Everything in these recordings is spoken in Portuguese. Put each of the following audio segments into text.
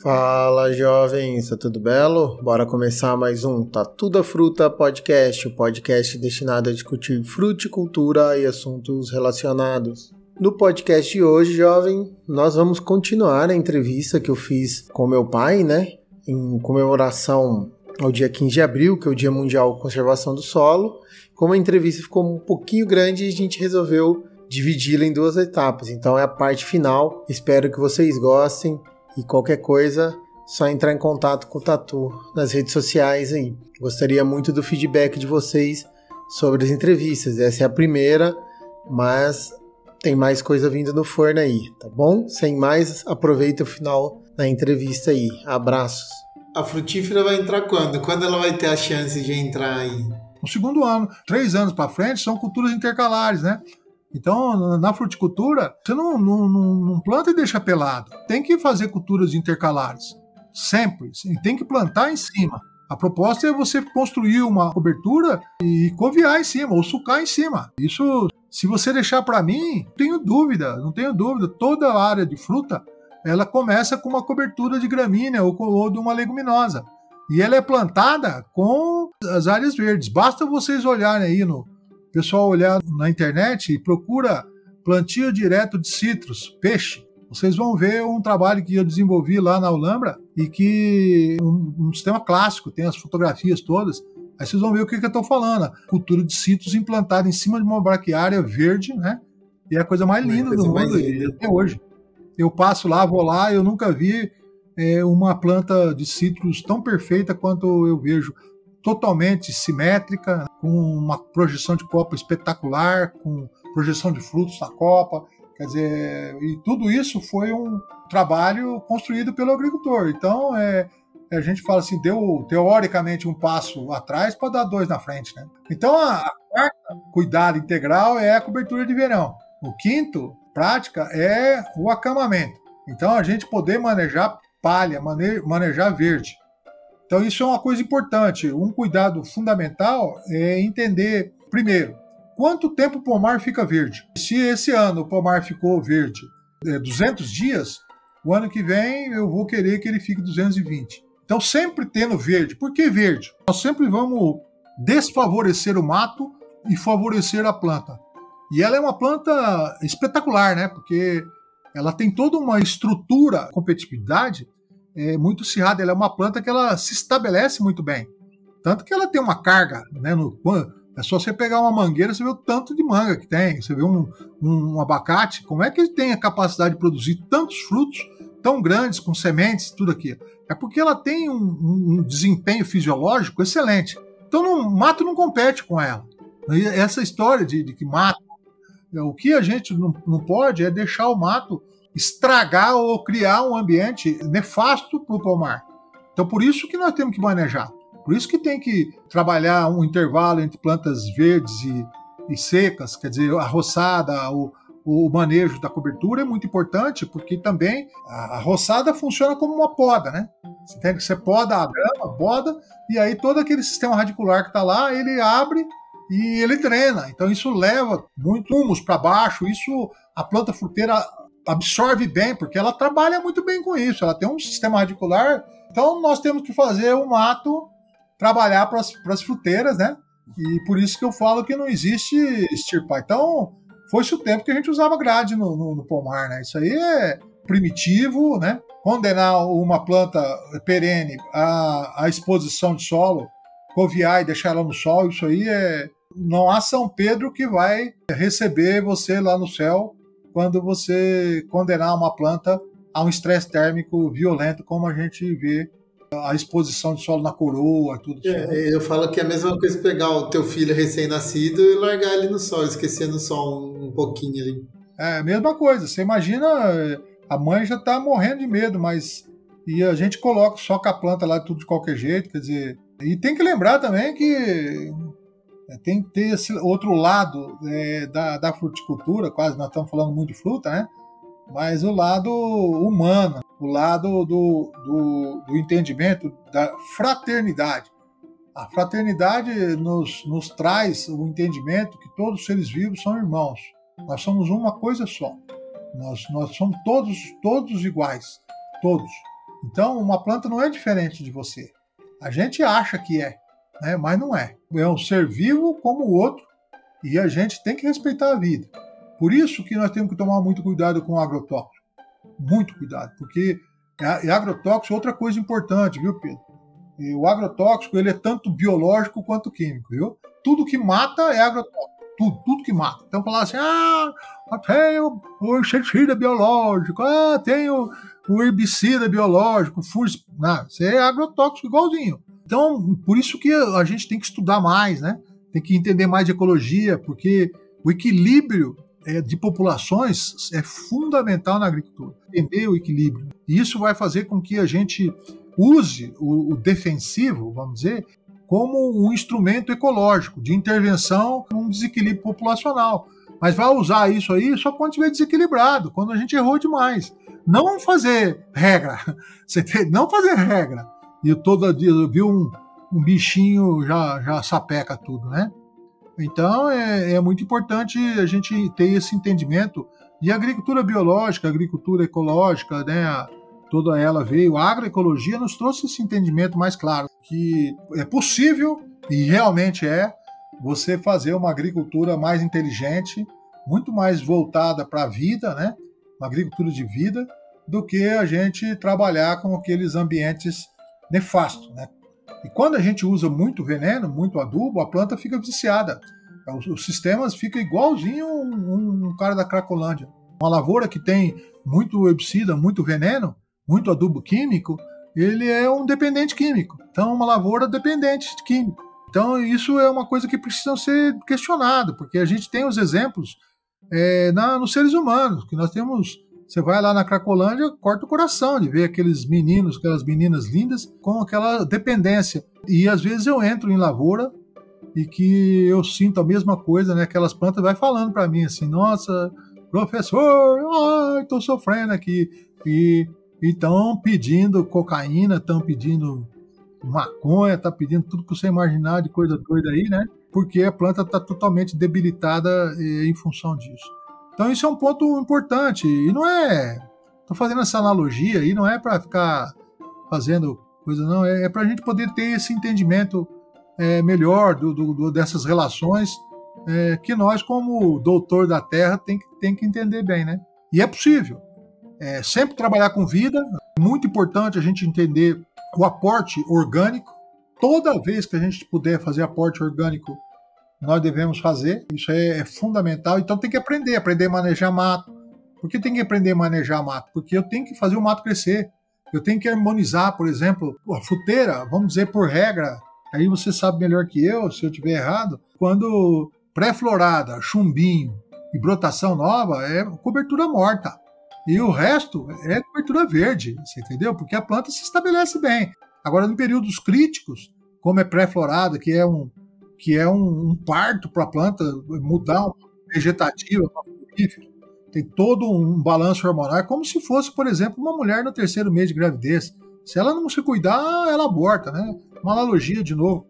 Fala jovens, tá tudo belo? Bora começar mais um Tá Tudo a Fruta Podcast, o podcast destinado a discutir fruticultura e assuntos relacionados. No podcast de hoje, jovem, nós vamos continuar a entrevista que eu fiz com meu pai, né? Em comemoração ao dia 15 de abril, que é o Dia Mundial de Conservação do Solo. Como a entrevista ficou um pouquinho grande, a gente resolveu dividi-la em duas etapas. Então é a parte final. Espero que vocês gostem. E qualquer coisa, só entrar em contato com o Tatu nas redes sociais aí. Gostaria muito do feedback de vocês sobre as entrevistas. Essa é a primeira, mas tem mais coisa vindo no forno aí, tá bom? Sem mais, aproveita o final da entrevista aí. Abraços. A frutífera vai entrar quando? Quando ela vai ter a chance de entrar aí? No segundo ano, três anos para frente, são culturas intercalares, né? Então, na fruticultura, você não, não, não, planta e deixa pelado. Tem que fazer culturas intercalares. Sempre. Tem que plantar em cima. A proposta é você construir uma cobertura e coviar em cima, ou sucar em cima. Isso, se você deixar para mim, tenho dúvida, não tenho dúvida. Toda a área de fruta, ela começa com uma cobertura de gramínea ou, ou de uma leguminosa. E ela é plantada com as áreas verdes. Basta vocês olharem aí no, pessoal olhar na internet e procura plantio direto de citros, peixe, vocês vão ver um trabalho que eu desenvolvi lá na Alhambra e que um, um sistema clássico, tem as fotografias todas. Aí vocês vão ver o que, que eu estou falando. Cultura de citros implantada em cima de uma braquiária verde, né? E é a coisa mais linda coisa do mundo até hoje. Eu passo lá, vou lá, eu nunca vi é, uma planta de citros tão perfeita quanto eu vejo totalmente simétrica, com uma projeção de copa espetacular, com projeção de frutos na copa. Quer dizer, e tudo isso foi um trabalho construído pelo agricultor. Então, é, a gente fala assim, deu teoricamente um passo atrás para dar dois na frente. Né? Então, a quarta, cuidado integral, é a cobertura de verão. O quinto, prática, é o acamamento. Então, a gente poder manejar palha, manejar verde. Então, isso é uma coisa importante. Um cuidado fundamental é entender, primeiro, quanto tempo o pomar fica verde. Se esse ano o pomar ficou verde é, 200 dias, o ano que vem eu vou querer que ele fique 220. Então, sempre tendo verde. Por que verde? Nós sempre vamos desfavorecer o mato e favorecer a planta. E ela é uma planta espetacular, né? Porque ela tem toda uma estrutura, competitividade é muito cerrada. Ela é uma planta que ela se estabelece muito bem. Tanto que ela tem uma carga, né? No, é só você pegar uma mangueira, você vê o tanto de manga que tem. Você vê um, um, um abacate, como é que ele tem a capacidade de produzir tantos frutos tão grandes, com sementes, tudo aqui? É porque ela tem um, um desempenho fisiológico excelente. Então, o mato não compete com ela. E essa história de, de que mato. O que a gente não, não pode é deixar o mato estragar ou criar um ambiente nefasto para o pomar. Então, por isso que nós temos que manejar. Por isso que tem que trabalhar um intervalo entre plantas verdes e, e secas, quer dizer, a roçada, o, o manejo da cobertura é muito importante, porque também a, roçada funciona como uma poda, né? Você tem que você poda a grama, poda, e aí todo aquele sistema radicular que está lá, ele abre e ele drena. Então isso leva muito humus para baixo, isso a planta fruteira absorve bem, porque ela trabalha muito bem com isso, ela tem um sistema radicular. Então nós temos que fazer o mato trabalhar para as fruteiras, né? E por isso que eu falo que não existe extirpar. Então, foi-se o tempo que a gente usava grade no, no, no, pomar, né? Isso aí é primitivo, né? Condenar uma planta perene à, à exposição de solo, coviar e deixar ela no sol, isso aí é. Não há São Pedro que vai receber você lá no céu quando você condenar uma planta a um estresse térmico violento, como a gente vê a exposição de solo na coroa, tudo isso. É, eu falo que é a mesma coisa pegar o teu filho recém-nascido e largar ele no sol, esquecendo o sol um, pouquinho ali. É a mesma coisa. Você imagina, a mãe já está morrendo de medo, mas e a gente coloca só com a planta lá tudo de qualquer jeito, quer dizer. E tem que lembrar também que é, tem que ter esse outro lado é, da, da fruticultura, quase nós estamos falando muito de fruta, né? Mas o lado humano, o lado do, do, do entendimento da fraternidade. A fraternidade nos, nos traz o entendimento que todos os seres vivos são irmãos. Nós somos uma coisa só. Nós, nós somos todos, todos iguais. Todos. Então, uma planta não é diferente de você. A gente acha que é, né? mas não é. É um ser vivo como o outro e a gente tem que respeitar a vida. Por isso que nós temos que tomar muito cuidado com o agrotóxico. Muito cuidado, porque é agrotóxico é outra coisa importante, viu, Pedro? E o agrotóxico ele é tanto biológico quanto químico, viu? Tudo que mata é agrotóxico. Tudo, tudo que mata. Então falar assim, ah, tem o, o inseticida biológico, ah, tem o, o herbicida biológico, fungicida. Não, isso é agrotóxico igualzinho. Então, por isso que a gente tem que estudar mais, né? Tem que entender mais de ecologia, porque o equilíbrio é, de populações é fundamental na agricultura. Entender o equilíbrio. E isso vai fazer com que a gente use o, o defensivo, vamos dizer, como um instrumento ecológico de intervenção num desequilíbrio populacional. Mas vai usar isso aí só quando estiver desequilibrado, quando a gente errou demais. Não fazer regra. Não fazer regra. E todo dia eu vi um, um bichinho já, já sapeca tudo, né? Então é, é muito importante a gente ter esse entendimento. E a agricultura biológica, a agricultura ecológica, né? Toda ela veio. A agroecologia nos trouxe esse entendimento mais claro que é possível e realmente é você fazer uma agricultura mais inteligente, muito mais voltada para a vida, né? Uma agricultura de vida, do que a gente trabalhar com aqueles ambientes nefastos, né? E quando a gente usa muito veneno, muito adubo, a planta fica viciada. Os, os sistemas ficam igualzinho um, um, cara da Cracolândia. Uma lavoura que tem muito herbicida, muito veneno, muito adubo químico, ele é um dependente químico. Então, uma lavoura dependente de químico. Então, isso é uma coisa que precisa ser questionado, porque a gente tem os exemplos é, na, nos seres humanos, que nós temos você vai lá na Cracolândia, corta o coração de ver aqueles meninos, aquelas meninas lindas com aquela dependência. E às vezes eu entro em lavoura e que eu sinto a mesma coisa, né? Aquelas plantas vai falando para mim assim: "Nossa, professor, ai, tô sofrendo aqui". E estão pedindo cocaína, estão pedindo maconha, tá pedindo tudo que você imaginar de coisa doida aí, né? Porque a planta está totalmente debilitada eh, em função disso. Então isso é um ponto importante e não é. Tô fazendo essa analogia e não é para ficar fazendo coisa não, é, é para a gente poder ter esse entendimento é, melhor do, do, dessas relações é, que nós como doutor da Terra tem, tem que entender bem, né? E é possível. É, sempre trabalhar com vida. É muito importante a gente entender o aporte orgânico. Toda vez que a gente puder fazer aporte orgânico nós devemos fazer. Isso é, é, fundamental. Então tem que aprender, aprender a manejar mato. Por que tem que aprender a manejar mato? Porque eu tenho que fazer o mato crescer. Eu tenho que harmonizar, por exemplo, a fruteira, vamos dizer por regra. Aí você sabe melhor que eu, se eu tiver errado. Quando pré-florada, chumbinho e brotação nova, é cobertura morta. E o resto é cobertura verde, você entendeu? Porque a planta se estabelece bem. Agora, em períodos críticos, como é pré-florada, que é um, que é um, um parto para a planta mudar uma vegetativa Tem todo um balanço hormonal, é como se fosse, por exemplo, uma mulher no terceiro mês de gravidez. Se ela não se cuidar, ela aborta, né? Uma analogia de novo.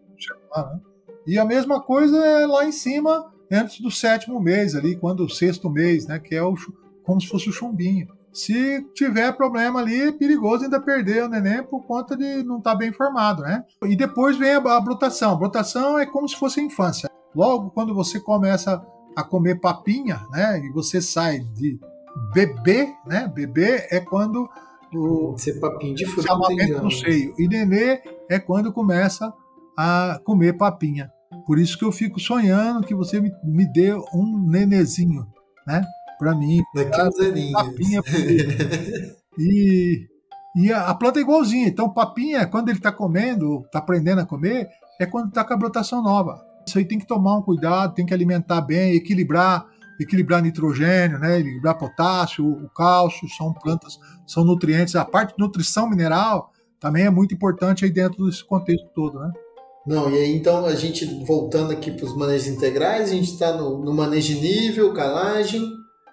Né? E a mesma coisa é lá em cima, antes do sétimo mês, ali, quando o sexto mês, né? Que é o, como se fosse o chumbinho. Se tiver problema ali, é perigoso ainda perder o neném por conta de não estar tá bem formado, né? E depois vem a, a brotação. A brotação é como se fosse a infância. Logo quando você começa a comer papinha, né? E você sai de bebê, né? Bebê é quando o ser papinho de fruta no seio. E nenê é quando começa a comer papinha. Por isso que eu fico sonhando que você me, me dê um nenezinho, né? Para mim. Papinha e, e a, a, planta é igualzinha. Então, papinha, quando ele está comendo, está aprendendo a comer, é quando está com a brotação nova. Isso aí tem que tomar um cuidado, tem que alimentar bem, equilibrar, equilibrar nitrogênio, né, equilibrar potássio, o cálcio, são plantas, são nutrientes. A parte de nutrição mineral também é muito importante aí dentro desse contexto todo, né? Não, e aí então a gente voltando aqui para os manejos integrais, a gente está no, no manejo de nível, calagem,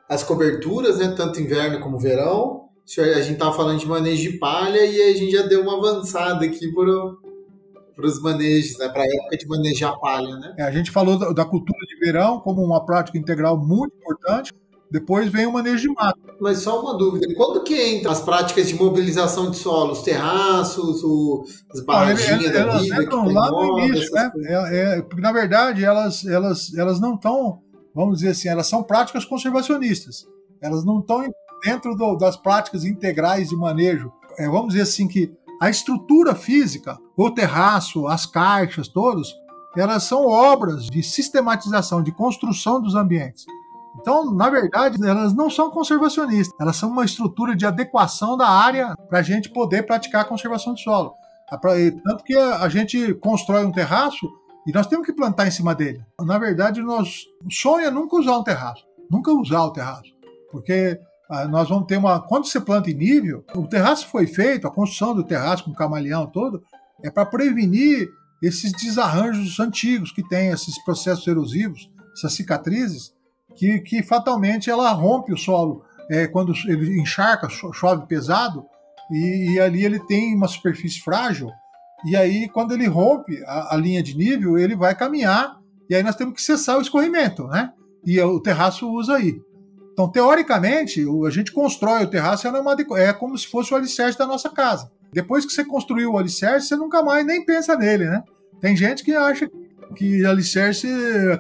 as coberturas, né, tanto inverno como verão. A gente estava falando de manejo de palha e a gente já deu uma avançada aqui para os manejos, né, para a época de manejar palha. Né? É, a gente falou da, da, cultura de verão como uma prática integral muito importante. Depois vem o manejo de mato. Mas só uma dúvida, quando que entra as práticas de mobilização de solo, os terraços, o, as barraginhas da elas vida? entram lá no início, né? É, é, porque, na verdade, elas, elas, elas não estão, vamos dizer assim, elas são práticas conservacionistas. Elas não estão dentro do, das práticas integrais de manejo. É, vamos dizer assim que a estrutura física, o terraço, as caixas, todos, elas são obras de sistematização, de construção dos ambientes. Então, na verdade, elas não são conservacionistas, elas são uma estrutura de adequação da área para a gente poder praticar a conservação do solo. Tanto que a gente constrói um terraço e nós temos que plantar em cima dele. Na verdade, nós sonha nunca usar um terraço, nunca usar o terraço, porque ah, nós vamos ter uma. Quando você planta em nível, o terraço foi feito, a construção do terraço com o camaleão todo, é para prevenir esses desarranjos antigos que tem, esses processos erosivos, essas cicatrizes, que, que fatalmente ela rompe o solo é, quando ele encharca, chove pesado, e, e, ali ele tem uma superfície frágil, e aí quando ele rompe a, a, linha de nível, ele vai caminhar, e aí nós temos que cessar o escorrimento, né? E o terraço usa aí. Então, teoricamente, a gente constrói o terraço, é, uma, é como se fosse o alicerce da nossa casa. Depois que você construiu o alicerce, você nunca mais nem pensa nele, né? Tem gente que acha que alicerce,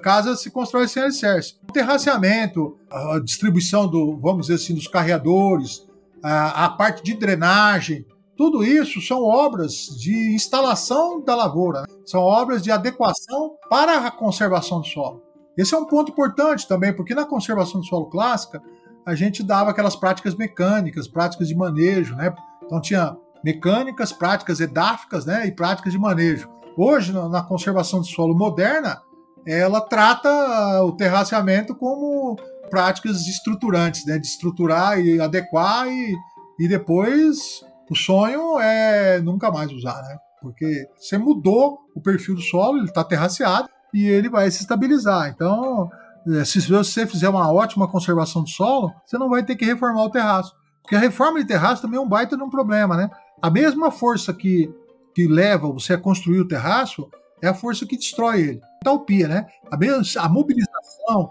casa se constrói sem alicerce. O terraceamento, a distribuição do, vamos dizer assim, dos carreadores, a, a parte de drenagem, tudo isso são obras de instalação da lavoura, né? são obras de adequação para a conservação do solo. Esse é um ponto importante também, porque na conservação do solo clássica, a gente dava aquelas práticas mecânicas, práticas de manejo, né? Então tinha mecânicas, práticas edáficas, né, e práticas de manejo. Hoje, na conservação do solo moderna, ela trata o terraceamento como práticas estruturantes, né, de estruturar e adequar e, e depois o sonho é nunca mais usar, né? Porque você mudou o perfil do solo, ele está terraceado e ele vai se estabilizar. Então, é, se você fizer uma ótima conservação do solo, você não vai ter que reformar o terraço. Porque a reforma de terraço também é um baita de um problema, né? A mesma força que, que leva você a construir o terraço é a força que destrói ele. Talpia, né? A, mesma, a mobilização,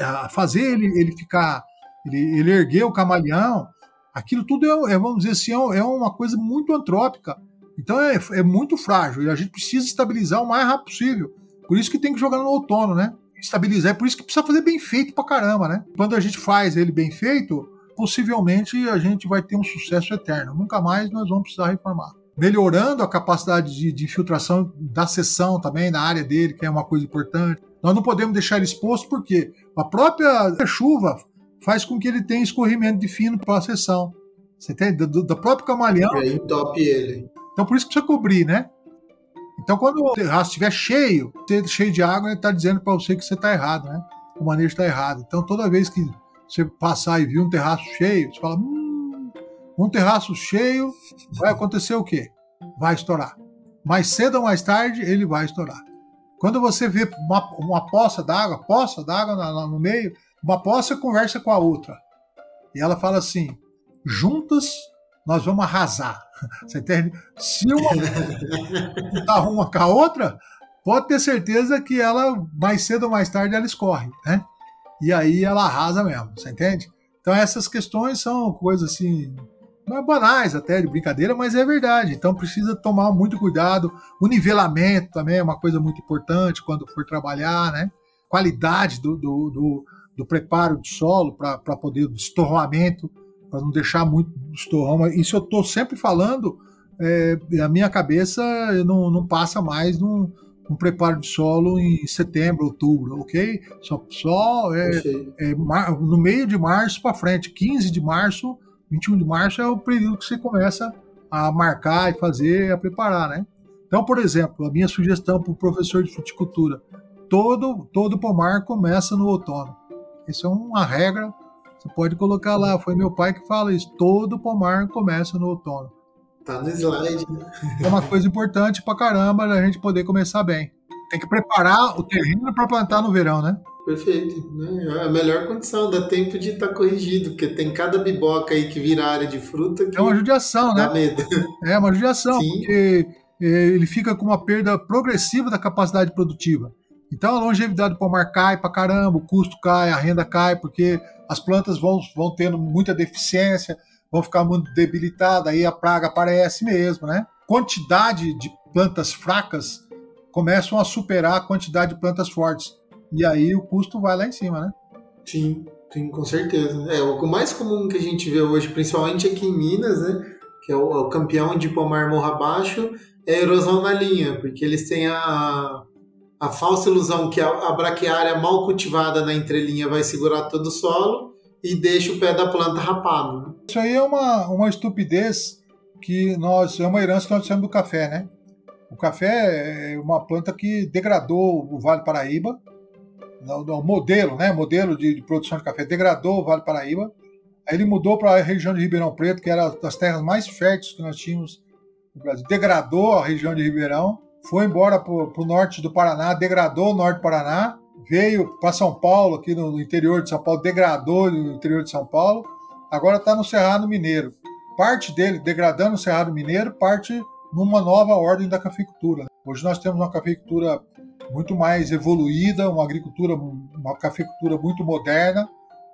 a fazer ele, ele ficar, ele, ele erguer o camaleão, aquilo tudo é, é vamos dizer assim, é, é uma coisa muito antrópica. Então é, é muito frágil e a gente precisa estabilizar o mais rápido possível. Por isso que tem que jogar no outono, né? Estabilizar. É por isso que precisa fazer bem feito pra caramba, né? Quando a gente faz ele bem feito, possivelmente a gente vai ter um sucesso eterno. Nunca mais nós vamos precisar reformar. Melhorando a capacidade de, de infiltração da seção também, na área dele, que é uma coisa importante. Nós não podemos deixar ele exposto porque a própria chuva faz com que ele tenha escorrimento de fino para a seção. Você tem do, do próprio camaleão. Aí entope ele. Então por isso que precisa cobrir, né? Então, quando o terraço estiver cheio, cheio de água, ele está dizendo para você que você está errado, né? O manejo está errado. Então, toda vez que você passar e vir um terraço cheio, você fala: hum, um terraço cheio, vai acontecer o quê? Vai estourar. Mais cedo ou mais tarde, ele vai estourar. Quando você vê uma, uma poça d'água, poça d'água no meio, uma poça conversa com a outra. E ela fala assim: juntas nós vamos arrasar. Você entende? Se uma arruma com a outra, pode ter certeza que ela, mais cedo ou mais tarde, ela escorre, né? E aí ela arrasa mesmo, você entende? Então essas questões são coisas assim, não é banais até, de brincadeira, mas é verdade. Então precisa tomar muito cuidado. O nivelamento também é uma coisa muito importante quando for trabalhar, né? Qualidade do, do, do, do preparo de solo para poder, do estorramento para não deixar muito estorrão. Isso eu estou sempre falando, é, a minha cabeça não, não passa mais num, num, preparo de solo em setembro, outubro, ok? Só, só é, é mar, no meio de março para frente, 15 de março, 21 de março é o período que você começa a marcar e fazer, a preparar, né? Então, por exemplo, a minha sugestão para o professor de fruticultura, todo, todo pomar começa no outono. Isso é uma regra você pode colocar lá, foi meu pai que fala isso. Todo pomar começa no outono. Tá no slide. Né? É uma coisa importante pra caramba a gente poder começar bem. Tem que preparar o terreno para plantar no verão, né? Perfeito. Né? É a melhor condição, dá tempo de estar tá corrigido, porque tem cada biboca aí que vira área de fruta que É uma judiação, né? Dá medo. É uma judiação, Sim. porque é, ele fica com uma perda progressiva da capacidade produtiva. Então a longevidade do pomar cai pra caramba, o custo cai, a renda cai, porque as plantas vão, vão tendo muita deficiência, vão ficar muito debilitadas, aí a praga aparece mesmo, né? Quantidade de plantas fracas começam a superar a quantidade de plantas fortes. E aí o custo vai lá em cima, né? Sim, sim, com certeza. É, o mais comum que a gente vê hoje, principalmente aqui em Minas, né? Que é o, é o campeão de pomar morra abaixo, é a erosão na linha, porque eles têm a, a falsa ilusão que a, a braquiária mal cultivada na entrelinha vai segurar todo o solo e deixa o pé da planta rapado. Né? Isso aí é uma, uma estupidez que nós é uma herança que nós temos do café, né? O café é uma planta que degradou o Vale Paraíba, o modelo, né? Modelo de, de produção de café degradou o Vale Paraíba. Aí ele mudou para a região de Ribeirão Preto, que era das terras mais férteis que nós tínhamos no Brasil. Degradou a região de Ribeirão, foi embora para o norte do Paraná, degradou o norte do Paraná, veio para São Paulo, aqui no interior de São Paulo, degradou no interior de São Paulo, agora está no Cerrado Mineiro. Parte dele degradando o Cerrado Mineiro, parte numa nova ordem da cafeicultura. Hoje nós temos uma cafeicultura muito mais evoluída, uma agricultura, uma cafeicultura muito moderna,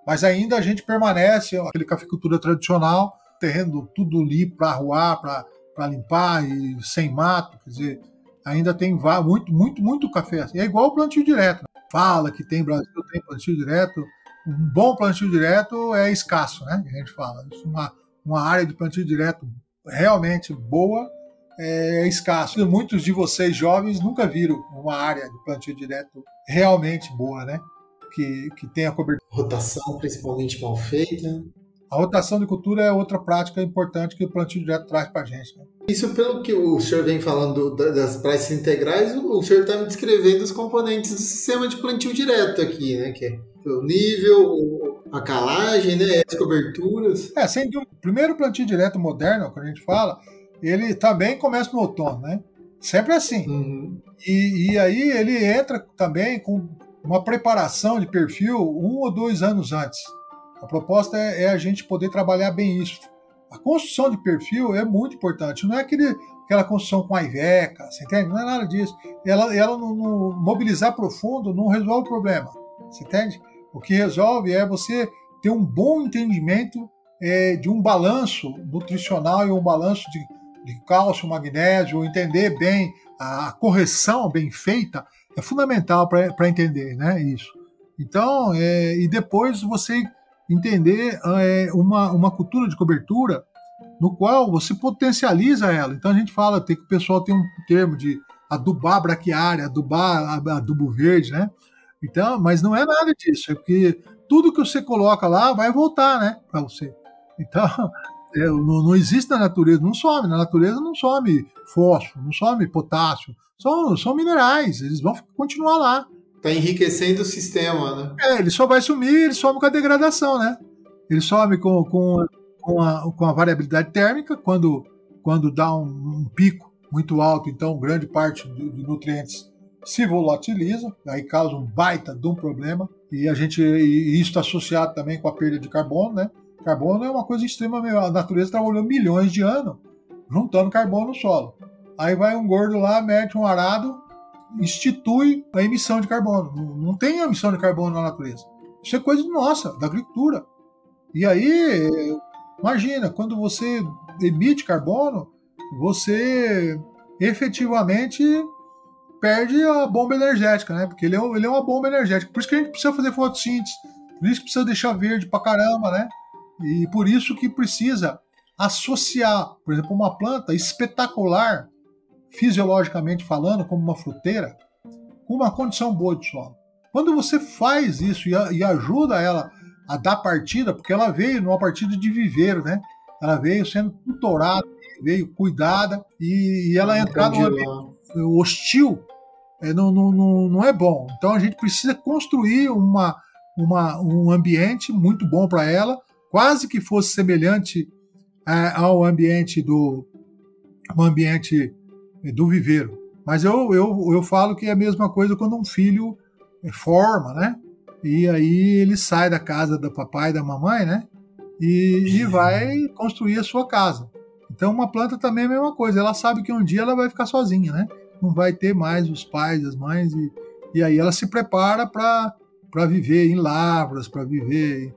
mas ainda a gente permanece aquele cafeicultura tradicional, terreno tudo limpo para arruar, para limpar e sem mato, quer dizer, ainda tem muito, muito, muito café. É igual o plantio direto. Fala que tem Brasil, tem plantio direto. Um bom plantio direto é escasso, né? A gente fala. Uma, uma área de plantio direto realmente boa é escasso. Muitos de vocês jovens nunca viram uma área de plantio direto realmente boa, né? Que, que tenha cobertura. Rotação principalmente mal feita. A rotação de cultura é outra prática importante que o plantio direto traz para a gente. Né? Isso pelo que o senhor vem falando das praças integrais, o senhor está me descrevendo os componentes do sistema de plantio direto aqui, né? Que é o nível, a calagem, né? As coberturas. É, sem dúvida. O primeiro plantio direto moderno, quando a gente fala, ele também começa no outono, né? Sempre assim. Uhum. E, e aí ele entra também com uma preparação de perfil um ou dois anos antes. A proposta é, é, a gente poder trabalhar bem isso. A construção de perfil é muito importante. Não é aquele, aquela construção com a Iveca, você entende? Não é nada disso. Ela, ela mobilizar profundo não resolve o problema, você entende? O que resolve é você ter um bom entendimento é, de um balanço nutricional e um balanço de de cálcio, magnésio, entender bem a correção bem feita é fundamental para entender né, isso. Então, é, e depois você entender é, uma, uma cultura de cobertura no qual você potencializa ela. Então a gente fala tem que o pessoal tem um termo de adubar braquiária, adubar adubo verde, né? Então, mas não é nada disso, é porque tudo que você coloca lá vai voltar, né, para você. Então, é, não, não, existe na natureza, não some. Na natureza não some fósforo, não some potássio. São, são minerais, eles vão continuar lá. Está enriquecendo o sistema, né? É, ele só vai sumir, ele some com a degradação, né? Ele some com, com, com, a, com a variabilidade térmica, quando, quando dá um, um pico muito alto, então grande parte de nutrientes se volatiliza, aí causa um baita de um problema. E a gente e isso está associado também com a perda de carbono, né? Carbono é uma coisa extremamente. A natureza trabalhou milhões de anos juntando carbono no solo. Aí vai um gordo lá, mete um arado, institui a emissão de carbono. Não tem emissão de carbono na natureza. Isso é coisa nossa, da agricultura. E aí, imagina, quando você emite carbono, você efetivamente perde a bomba energética, né? Porque ele é, ele é uma bomba energética. Por isso que a gente precisa fazer fotossíntese. Por isso que precisa deixar verde pra caramba, né? E por isso que precisa associar, por exemplo, uma planta espetacular, fisiologicamente falando, como uma fruteira, com uma condição boa de solo. Quando você faz isso e, ajuda ela a dar partida, porque ela veio numa partida de viveiro, né? Ela veio sendo tutorada, veio cuidada e, e ela entrar no ambiente hostil é, não, não, não, não é bom. Então a gente precisa construir uma, uma, um ambiente muito bom para ela, quase que fosse semelhante é, ao ambiente do um ambiente do viveiro. Mas eu, eu, eu falo que é a mesma coisa quando um filho forma, né? E aí ele sai da casa do papai e da mamãe, né? E, e vai construir a sua casa. Então uma planta também é a mesma coisa. Ela sabe que um dia ela vai ficar sozinha, né? Não vai ter mais os pais, as mães e, e aí ela se prepara para viver em lavras, para viver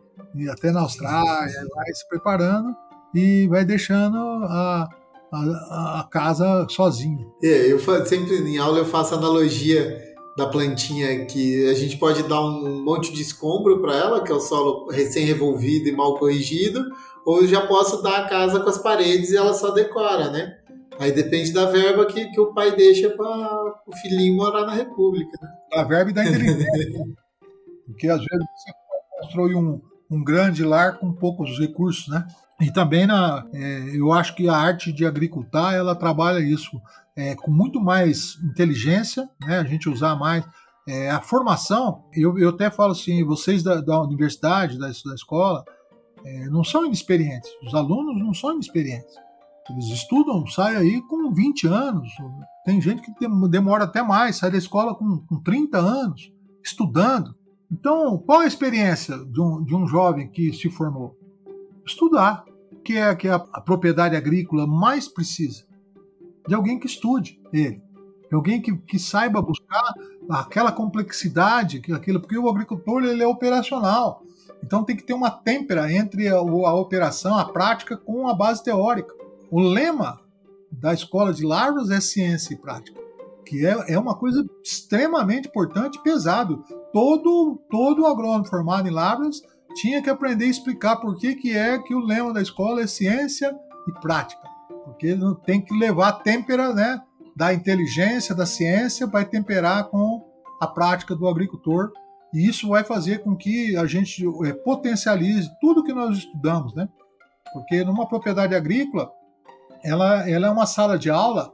até na Austrália, vai se preparando e vai deixando a, a, a casa sozinho. É, eu sempre em aula eu faço analogia da plantinha que a gente pode dar um monte de escombro para ela, que é o solo recém-revolvido e mal corrigido, ou eu já posso dar a casa com as paredes e ela só decora, né? Aí depende da verba que, que o pai deixa para o filhinho morar na República. Né? Da verba e da inteligência. Porque às vezes você constrói um, um grande lar com poucos recursos, né? E também na, é, eu acho que a arte de agricultar ela trabalha isso é, com muito mais inteligência, né? A gente usar mais é, a formação. Eu, eu até falo assim, vocês da, da universidade, da, da escola, é, não são inexperientes. Os alunos não são inexperientes. Eles estudam, saem aí com 20 anos. Tem gente que demora até mais, sai da escola com, com 30 anos, estudando. Então, qual a experiência de um, de um jovem que se formou? Estudar, que é que a, a propriedade agrícola mais precisa. De alguém que estude ele. De alguém que, que saiba buscar aquela complexidade, aquilo, porque o agricultor ele é operacional. Então tem que ter uma têmpera entre a, a operação, a prática, com a base teórica. O lema da escola de Lavras é ciência e prática, que é, é uma coisa extremamente importante e pesado. Todo, todo agrônomo formado em Lavras tinha que aprender a explicar por que, que é que o lema da escola é ciência e prática. Porque tem que levar a têmpera né, da inteligência, da ciência, vai temperar com a prática do agricultor. E isso vai fazer com que a gente é, potencialize tudo que nós estudamos, né? Porque numa propriedade agrícola, ela, ela é uma sala de aula,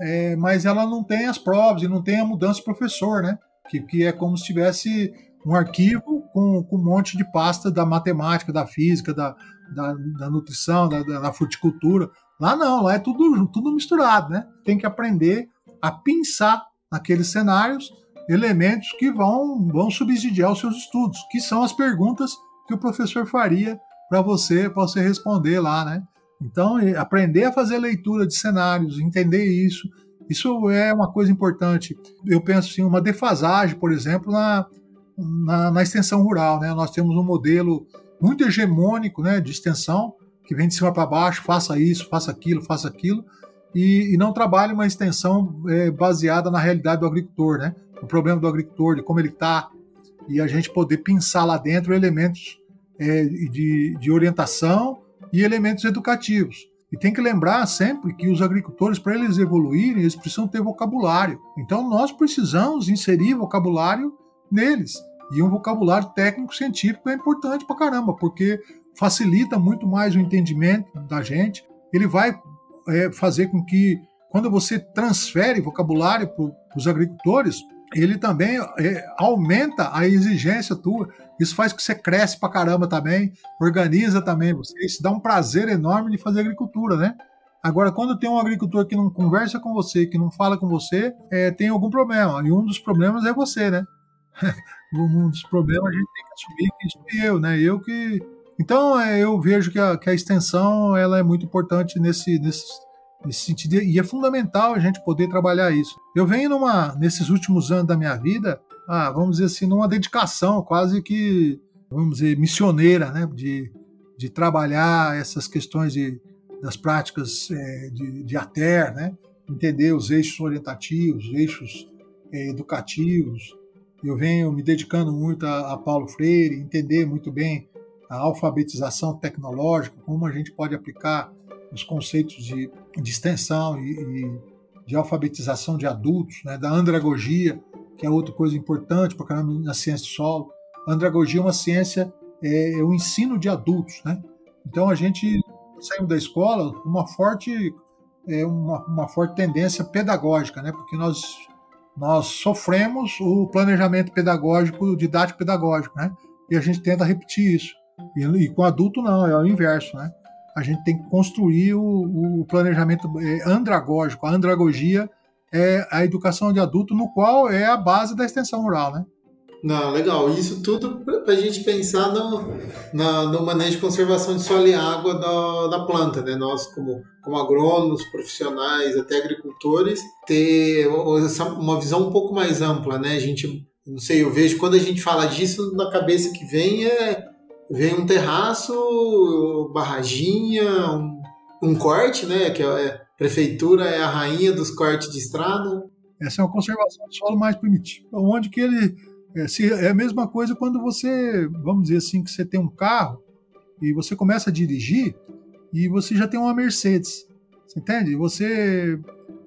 é, mas ela não tem as provas e não tem a mudança de professor, né? Que, que é como se tivesse um arquivo com, com um monte de pasta da matemática, da física, da, da, da nutrição, da, da, fruticultura. Lá não, lá é tudo, tudo misturado, né? Tem que aprender a pensar naqueles cenários elementos que vão, vão subsidiar os seus estudos, que são as perguntas que o professor faria para você, você responder lá, né? Então, aprender a fazer leitura de cenários, entender isso, isso é uma coisa importante. Eu penso assim, uma defasagem, por exemplo, na, na, na, extensão rural. Né? Nós temos um modelo muito hegemônico né, de extensão, que vem de cima para baixo, faça isso, faça aquilo, faça aquilo, e, e não trabalha uma extensão é, baseada na realidade do agricultor, né? o problema do agricultor, de como ele está, e a gente poder pensar lá dentro elementos é, de, de orientação e elementos educativos. E tem que lembrar sempre que os agricultores, para eles evoluírem, eles precisam ter vocabulário. Então nós precisamos inserir vocabulário neles. E um vocabulário técnico-científico é importante para caramba, porque facilita muito mais o entendimento da gente. Ele vai é, fazer com que, quando você transfere vocabulário para os agricultores, ele também é, aumenta a exigência tua. Isso faz com que você cresce pra caramba também, organiza também você. Isso dá um prazer enorme de fazer agricultura, né? Agora, quando tem um agricultor que não conversa com você, que não fala com você, é, tem algum problema. E um dos problemas é você, né? um dos problemas a gente tem que assumir que é eu, né? Eu que. Então, é, eu vejo que a, que a extensão ela é muito importante nesse, nesse, nesse sentido. E é fundamental a gente poder trabalhar isso. Eu venho numa, nesses últimos anos da minha vida, ah, vamos dizer assim, numa dedicação quase que, vamos dizer, missioneira, né? De, de trabalhar essas questões de, das práticas é, de, de ATER, né? Entender os eixos orientativos, os eixos é, educativos. Eu venho me dedicando muito a, a Paulo Freire, entender muito bem a alfabetização tecnológica, como a gente pode aplicar os conceitos de, de extensão e, e, de alfabetização de adultos, né, da andragogia, que é outra coisa importante para caramba na ciência do solo. A andragogia é uma ciência, é, é o ensino de adultos. Né? Então a gente saiu da escola com uma forte, é, uma, uma forte tendência pedagógica, né? porque nós, nós sofremos o planejamento pedagógico, didático pedagógico, né? e a gente tenta repetir isso. E, e com adulto não, é o inverso, né? a gente tem que construir o, o planejamento é, andragógico. A andragogia é a educação de adulto, no qual é a base da extensão rural, né? Não, legal. Isso tudo para a gente pensar no, na, no manejo de conservação de solo e água da, da planta, né? Nós, como, como agrônomos, profissionais, até agricultores, ter uma visão um pouco mais ampla, né? A gente, não sei, eu vejo quando a gente fala disso, na cabeça que vem é vem um terraço, barraginha, um, um corte, né? Que é, a prefeitura é a rainha dos cortes de estrada. Essa é uma conservação do solo mais primitiva. Onde que ele. É, se, é a mesma coisa quando você, vamos dizer assim, que você tem um carro e você começa a dirigir e você já tem uma Mercedes. Você entende? Você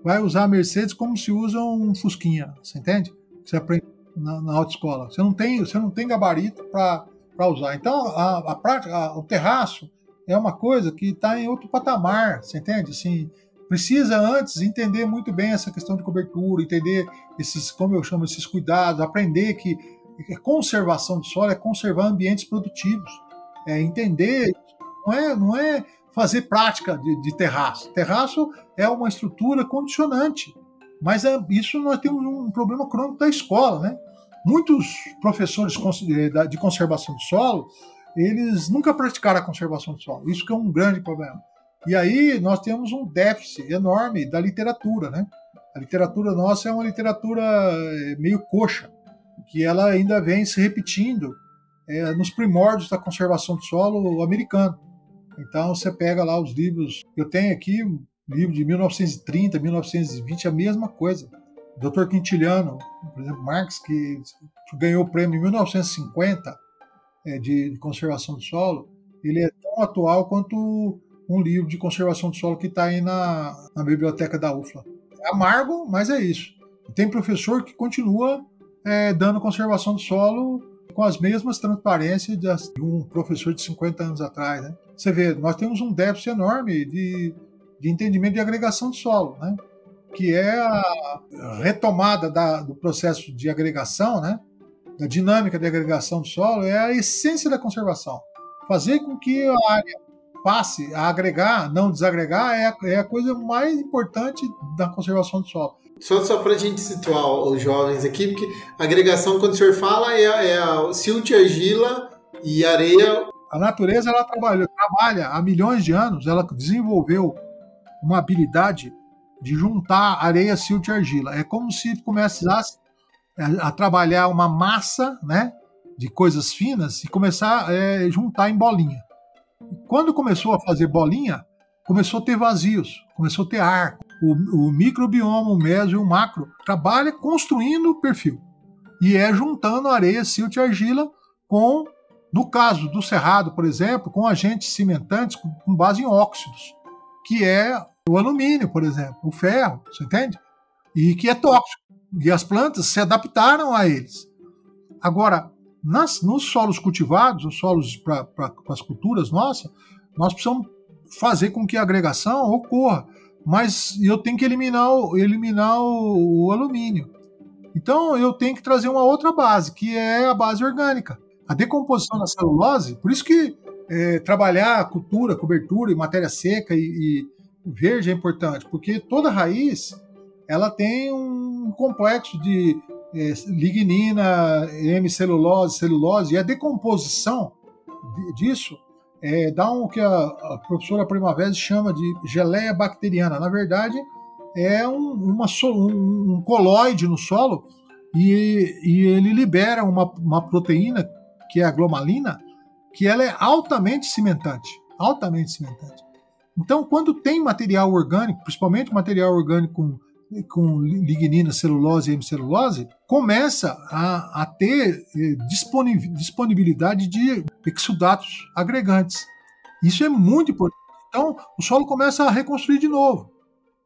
vai usar a Mercedes como se usa um Fusquinha. Você entende? Você aprende na, na autoescola. Você não tem, você não tem gabarito para usar. Então, a, a prática, a, o terraço é uma coisa que está em outro patamar. Você entende? Assim, precisa antes entender muito bem essa questão de cobertura, entender esses, como eu chamo, esses cuidados, aprender que conservação do solo é conservar ambientes produtivos, é entender, não é, não é fazer prática de, de terraço. Terraço é uma estrutura condicionante, mas é, isso nós temos um problema crônico da escola, né? Muitos professores de conservação do solo, eles nunca praticaram a conservação do solo. Isso que é um grande problema. E aí nós temos um déficit enorme da literatura, né? A literatura nossa é uma literatura eh, meio coxa, que ela ainda vem se repetindo é, nos primórdios da conservação do solo americano. Então você pega lá os livros, eu tenho aqui um livro de 1930, 1920, a mesma coisa. Dr. Quintiliano, por exemplo, Marx, que ganhou o prêmio em 1950 é, de, de conservação do solo, ele é tão atual quanto um livro de conservação do solo que está aí na, na biblioteca da UFLA. É amargo, mas é isso. Tem professor que continua é, dando conservação do solo com as mesmas transparências de um professor de 50 anos atrás. Né? Você vê, nós temos um déficit enorme de, de entendimento de agregação de solo, né? que é a retomada da, do processo de agregação, né? da dinâmica de agregação do solo, é a essência da conservação. Fazer com que a área passe a agregar, não desagregar, é a, é a coisa mais importante da conservação do solo. Só, só para a gente situar os jovens aqui, porque agregação, quando o senhor fala, é, é a silt, argila e areia. A natureza ela trabalha, trabalha há milhões de anos, ela desenvolveu uma habilidade de juntar areia, silt e argila. É como se começasse a trabalhar uma massa né, de coisas finas e começar a é, juntar em bolinha. Quando começou a fazer bolinha, começou a ter vazios, começou a ter ar. O, o microbioma, o meso e o macro trabalha construindo o perfil. E é juntando areia, silt e argila com, no caso do cerrado, por exemplo, com agentes cimentantes com base em óxidos, que é o alumínio, por exemplo, o ferro, você entende? E que é tóxico. E as plantas se adaptaram a eles. Agora, nas, nos solos cultivados, os solos para as culturas nossas, nós precisamos fazer com que a agregação ocorra, mas eu tenho que eliminar, o, eliminar o, o alumínio. Então eu tenho que trazer uma outra base, que é a base orgânica. A decomposição da celulose, por isso que é, trabalhar cultura, cobertura e matéria seca e, e, verde é importante, porque toda raiz ela tem um complexo de é, lignina, hemicelulose, celulose, e a decomposição disso é, dá um que a, a professora Primavera chama de geleia bacteriana. Na verdade, é um, uma, um, um coloide no solo e, e ele libera uma, uma proteína, que é a glomalina, que ela é altamente cimentante. Altamente cimentante. Então, quando tem material orgânico, principalmente material orgânico com com lignina, celulose e hemicelulose, começa a, a ter eh, disponibilidade de exudatos agregantes. Isso é muito importante. Então, o solo começa a reconstruir de novo.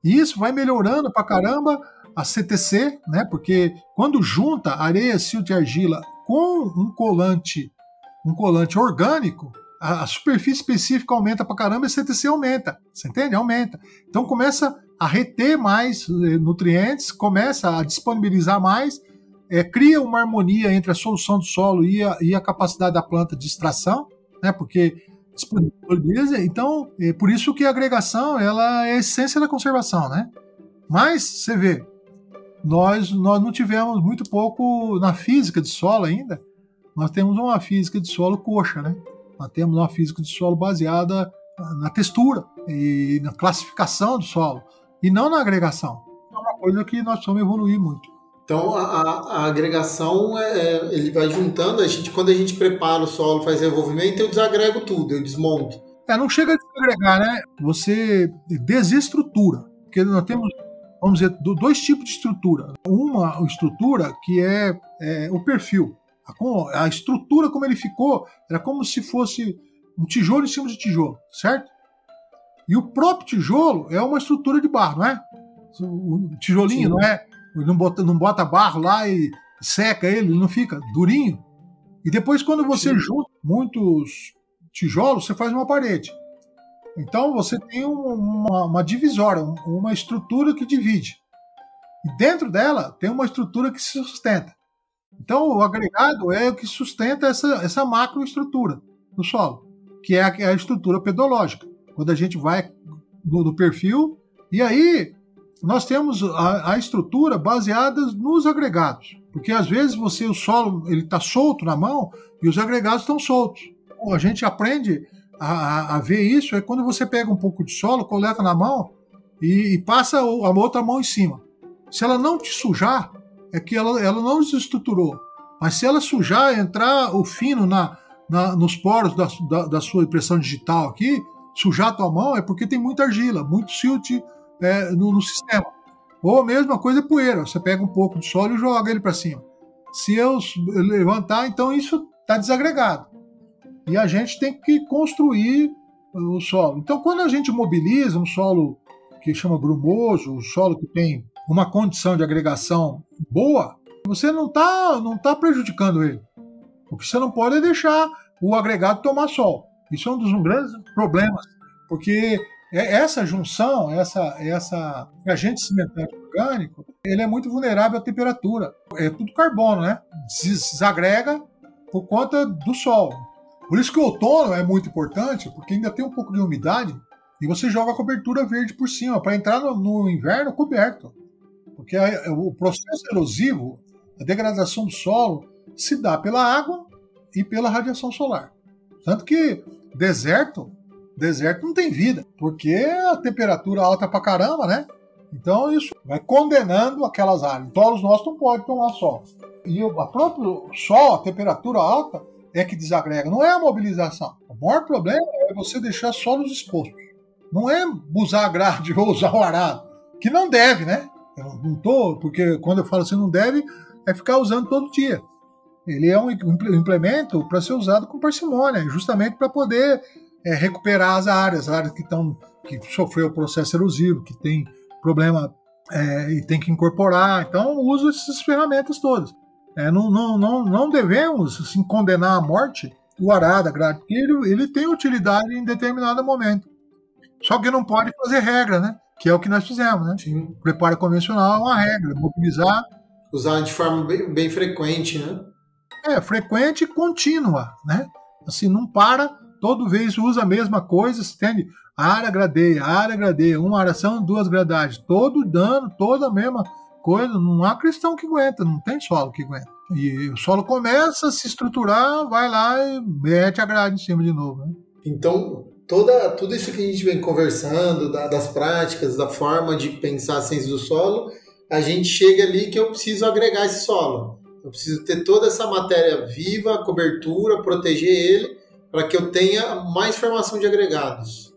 E isso vai melhorando pra caramba a CTC, né? Porque quando junta areia, silt e argila com um colante, um colante orgânico, a, a superfície específica aumenta pra caramba e a CTC aumenta. Você entende? Aumenta. Então começa a reter mais eh, nutrientes, começa a disponibilizar mais, é, cria uma harmonia entre a solução do solo e a, e a capacidade da planta de extração, né, porque disponibiliza. Então, é por isso que a agregação ela é a essência da conservação, né? Mas você vê, nós nós não tivemos muito pouco na física de solo ainda. Nós temos uma física de solo coxa, né? Nós temos uma física de solo baseada na textura e na classificação do solo e não na agregação. É uma coisa que nós precisamos evoluir muito. Então a, a agregação é, é, ele vai juntando, a gente, quando a gente prepara o solo, faz envolvimento, eu desagrego tudo, eu desmonto. É, não chega a desagregar, né? Você desestrutura. Porque nós temos, vamos dizer, dois tipos de estrutura. Uma estrutura que é, é o perfil. A, a estrutura como ele ficou era como se fosse um tijolo em cima de tijolo, certo? E o próprio tijolo é uma estrutura de barro, não é? O tijolinho, Sim. não é? Não bota, não bota barro lá e seca ele, ele não fica durinho. E depois, quando você Sim. junta muitos tijolos, você faz uma parede. Então você tem uma, uma divisória, uma estrutura que divide. E dentro dela tem uma estrutura que se sustenta. Então o agregado é o que sustenta essa, essa macroestrutura do solo, que é a, é a estrutura pedológica quando a gente vai no perfil, e aí nós temos a, a, estrutura baseada nos agregados, porque às vezes você o solo ele está solto na mão e os agregados estão soltos. Bom, a gente aprende a, a, ver isso é quando você pega um pouco de solo, coleta na mão e, e passa a outra mão em cima. Se ela não te sujar, é que ela, ela não desestruturou. Mas se ela sujar, entrar o fino na, na nos poros da, da, da sua impressão digital aqui, sujar a tua mão é porque tem muita argila, muito silt é, no, no, sistema. Ou a mesma coisa é poeira. Você pega um pouco de solo e joga ele para cima. Se eu levantar, então isso está desagregado. E a gente tem que construir o solo. Então, quando a gente mobiliza um solo que chama brumoso, um solo que tem uma condição de agregação boa, você não está não tá prejudicando ele. O que você não pode é deixar o agregado tomar sol. Isso é um dos grandes problemas, porque é, essa junção, essa, essa agente cimentário orgânico, ele é muito vulnerável à temperatura. É tudo carbono, né? Desagrega por conta do sol. Por isso que o outono é muito importante, porque ainda tem um pouco de umidade e você joga a cobertura verde por cima para entrar no, no, inverno coberto. Porque a, o processo erosivo, a degradação do solo, se dá pela água e pela radiação solar. Tanto que deserto, deserto não tem vida, porque a temperatura alta pra caramba, né? Então isso vai condenando aquelas áreas. Solos nossos não podem tomar sol. E o próprio sol, a temperatura alta, é que desagrega, não é a mobilização. O maior problema é você deixar solos expostos. Não é usar a grade ou usar o arado, que não deve, né? Não tô, porque quando eu falo assim não deve, é ficar usando todo dia. Ele é um implemento para ser usado com parcimônia, justamente para poder é, recuperar as áreas, áreas que estão que sofreu processo erosivo, que tem problema é, e tem que incorporar. Então, uso essas ferramentas todas. É, não, não, não, não devemos assim, condenar à morte o arada, porque ele, ele tem utilidade em determinado momento. Só que não pode fazer regra, né? Que é o que nós fizemos, né? Sim. Preparo convencional é uma regra, mobilizar. Usar de forma bem, bem frequente, né? É, frequente e contínua, né? Assim, não para, todo vez usa a mesma coisa, entende? Área gradeia, área gradeia, uma aração, duas gradagens, todo dano, toda a mesma coisa, não há cristão que aguenta, não tem solo que aguenta. E o solo começa a se estruturar, vai lá e mete a grade em cima de novo. Né? Então, toda, tudo isso que a gente vem conversando, da, das práticas, da forma de pensar a ciência do solo, a gente chega ali que eu preciso agregar esse solo. Eu preciso ter toda essa matéria viva, cobertura, proteger ele, para que eu tenha mais formação de agregados.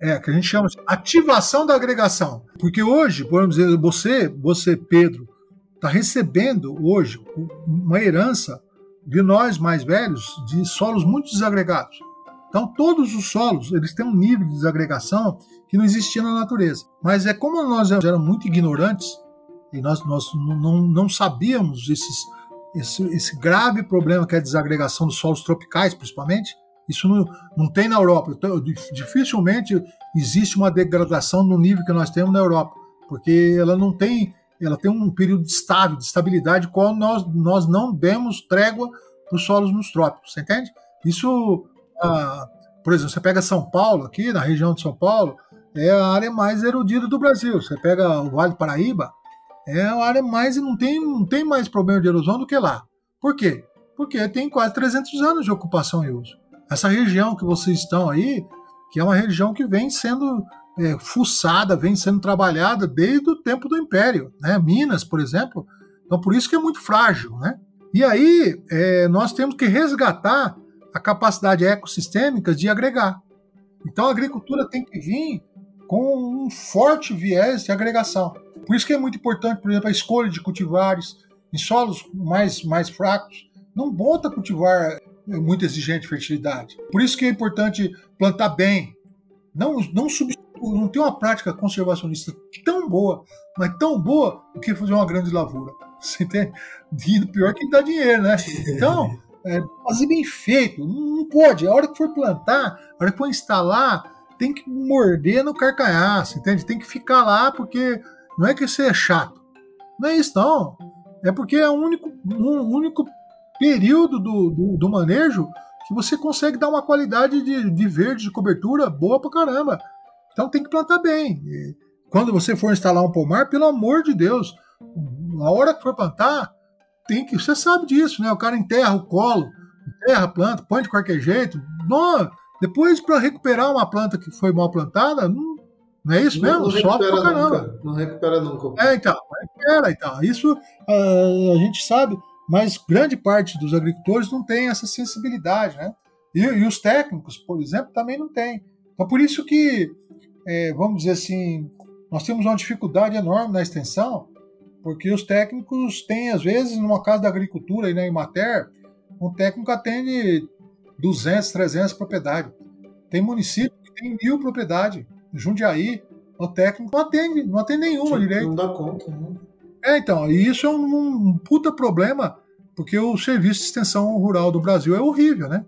É, que a gente chama de ativação da agregação. Porque hoje, vamos dizer, você, você Pedro, está recebendo hoje uma herança de nós mais velhos de solos muito desagregados. Então, todos os solos eles têm um nível de desagregação que não existia na natureza. Mas é como nós éramos muito ignorantes e nós, nós não, não sabíamos esses esse, esse grave problema que é a desagregação dos solos tropicais, principalmente, isso não, não tem na Europa. Então, dificilmente existe uma degradação no nível que nós temos na Europa, porque ela não tem, ela tem um período estável, de estabilidade, qual nós, nós não demos trégua para os solos nos trópicos, você entende? Isso, ah, por exemplo, você pega São Paulo, aqui na região de São Paulo, é a área mais erodida do Brasil. Você pega o Vale do Paraíba, é a área mais não tem, não tem mais problema de erosão do que lá. Por quê? Porque tem quase 300 anos de ocupação e uso. Essa região que vocês estão aí, que é uma região que vem sendo é, fuçada, vem sendo trabalhada desde o tempo do Império. Né? Minas, por exemplo, Então, por isso que é muito frágil, né? E aí, é, nós temos que resgatar a capacidade ecossistêmica de agregar. Então, a agricultura tem que vir com um forte viés de agregação. Por isso que é muito importante, por exemplo, a escolha de cultivares em solos mais, mais fracos. Não bota cultivar muito exigente de fertilidade. Por isso que é importante plantar bem. Não, não não tem uma prática conservacionista tão boa, mas tão boa, do que fazer uma grande lavoura. Você tem pior que dá dinheiro, né? Então, é, fazer bem feito, não pode. A hora que for plantar, a hora que for instalar, tem que morder no carcanhar, entende? Tem que ficar lá, porque não é que você é chato. Não é isso, não. É porque é o único, um único período do, do, do, manejo que você consegue dar uma qualidade de, de verde, de cobertura boa pra caramba. Então tem que plantar bem. E quando você for instalar um pomar, pelo amor de Deus, a hora que for plantar, tem que. Você sabe disso, né? O cara enterra o colo, enterra a planta, põe de qualquer jeito. Não, depois, para recuperar uma planta que foi mal plantada, não, não é isso mesmo? Não Sofre pra caramba. Nunca. Não recupera nunca. É, então, recupera então. Isso uh, a gente sabe, mas grande parte dos agricultores não tem essa sensibilidade, né? E, e os técnicos, por exemplo, também não têm. Então, por isso que, é, vamos dizer assim, nós temos uma dificuldade enorme na extensão, porque os técnicos têm, às vezes, numa casa da agricultura e na Imater, um técnico atende 200, 300 propriedades. Tem município que tem mil propriedades. Jundiaí, o técnico não atende, não atende nenhuma Sim, direito. Não dá conta, né? É, então, e isso é um, um, puta problema, porque o serviço de extensão rural do Brasil é horrível, né?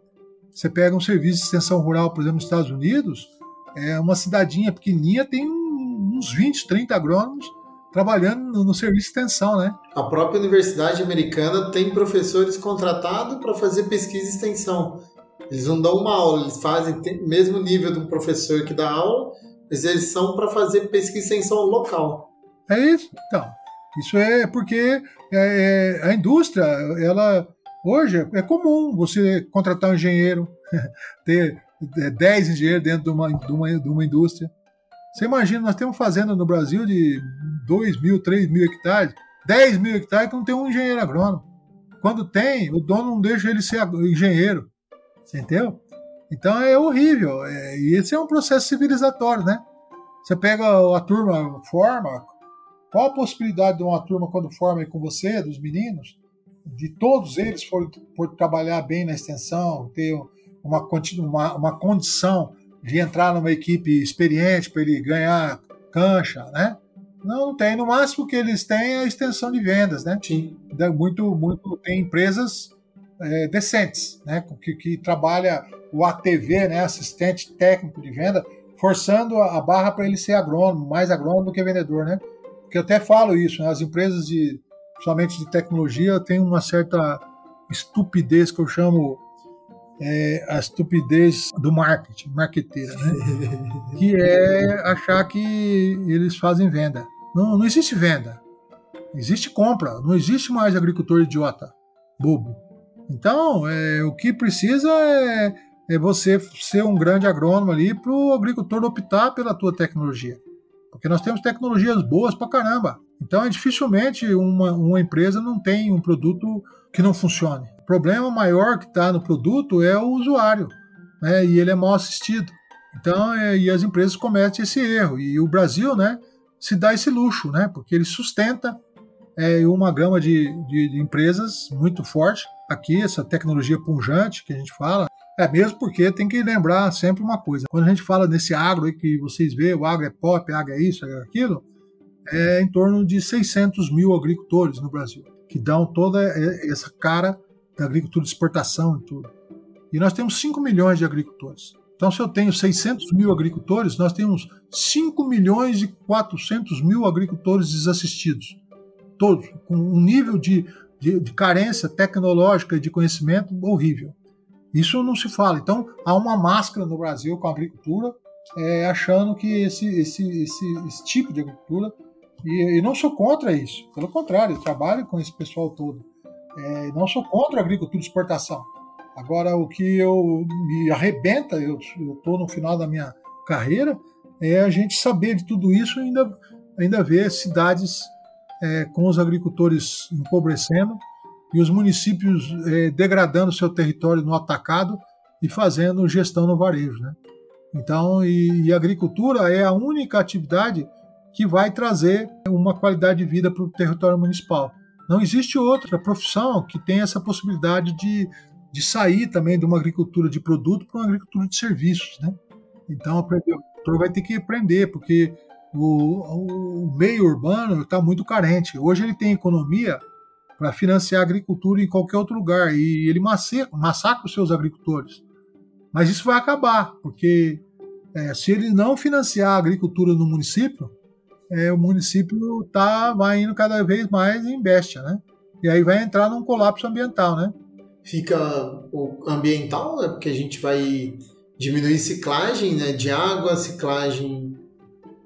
Você pega um serviço de extensão rural, por exemplo, nos Estados Unidos, é uma cidadinha pequenininha, tem uns 20, 30 agrônomos trabalhando no, no, serviço de extensão, né? A própria universidade americana tem professores contratados para fazer pesquisa e extensão. Eles não dão uma aula, eles fazem o mesmo nível de um professor que dá aula, mas eles são para fazer pesquisa e extensão local. É isso? Então, isso é porque é, é, a indústria, ela hoje é comum você contratar um engenheiro, ter 10 é, engenheiros dentro de uma, de uma, de uma indústria. Você imagina, nós temos fazenda no Brasil de 2 mil, 3 mil hectares, 10 mil hectares que não tem um engenheiro agrônomo. Quando tem, o dono não deixa ele ser engenheiro. Entendeu? Então é horrível. É, e esse é um processo civilizatório, né? Você pega a turma, forma. Qual a possibilidade de uma turma, quando forma com você, dos meninos, de todos eles for, for trabalhar bem na extensão, ter uma, uma, uma condição de entrar numa equipe experiente para ele ganhar cancha, né? Não, não tem. No máximo que eles têm é a extensão de vendas, né? Sim. Muito, muito. Tem empresas é, decentes, né? Que, que trabalha o ATV, né? Assistente técnico de venda, forçando a barra para ele ser agrônomo, mais agrônomo do que vendedor, né? Porque eu até falo isso, né? As empresas de, somente de tecnologia, têm uma certa estupidez que eu chamo é, a estupidez do marketing, marqueteira, né? que é achar que eles fazem venda. Não, não existe venda. Existe compra. Não existe mais agricultor idiota, bobo. Então, é, o que precisa é, é, você ser um grande agrônomo ali para o agricultor optar pela tua tecnologia. Porque nós temos tecnologias boas para caramba. Então, é dificilmente uma, uma empresa não tem um produto que não funcione. O problema maior que está no produto é o usuário, né? E ele é mal assistido. Então, é, e as empresas cometem esse erro. E o Brasil, né, se dá esse luxo, né? Porque ele sustenta é, uma gama de, de, de empresas muito forte aqui, essa tecnologia punjante que a gente fala, é mesmo porque tem que lembrar sempre uma coisa. Quando a gente fala nesse agro que vocês veem, o agro é pop, agro é isso, é aquilo, é em torno de 600 mil agricultores no Brasil, que dão toda essa cara da agricultura de exportação e tudo. E nós temos 5 milhões de agricultores. Então, se eu tenho 600 mil agricultores, nós temos 5 milhões e 400 mil agricultores desassistidos. Todos, com um nível de de, de carência tecnológica e de conhecimento horrível. Isso não se fala. Então, há uma máscara no Brasil com a agricultura, é, achando que esse, esse, esse, esse, tipo de agricultura. E, e, não sou contra isso. Pelo contrário, eu trabalho com esse pessoal todo. É, não sou contra a agricultura de exportação. Agora, o que eu me arrebenta, eu estou no final da minha carreira, é a gente saber de tudo isso e ainda, ainda ver cidades é, com os agricultores empobrecendo e os municípios é, degradando seu território no atacado e fazendo gestão no varejo. Né? Então, e, e a agricultura é a única atividade que vai trazer uma qualidade de vida para o território municipal. Não existe outra profissão que tenha essa possibilidade de, de sair também de uma agricultura de produto para uma agricultura de serviços. Né? Então, o agricultor vai ter que aprender, porque o, o meio urbano está muito carente. Hoje ele tem economia para financiar a agricultura em qualquer outro lugar e ele massacra os seus agricultores. Mas isso vai acabar, porque é, se ele não financiar a agricultura no município, é, o município tá, vai indo cada vez mais em bestia, né? E aí vai entrar num colapso ambiental, né? Fica o ambiental, né? Porque a gente vai diminuir ciclagem né, de água, ciclagem,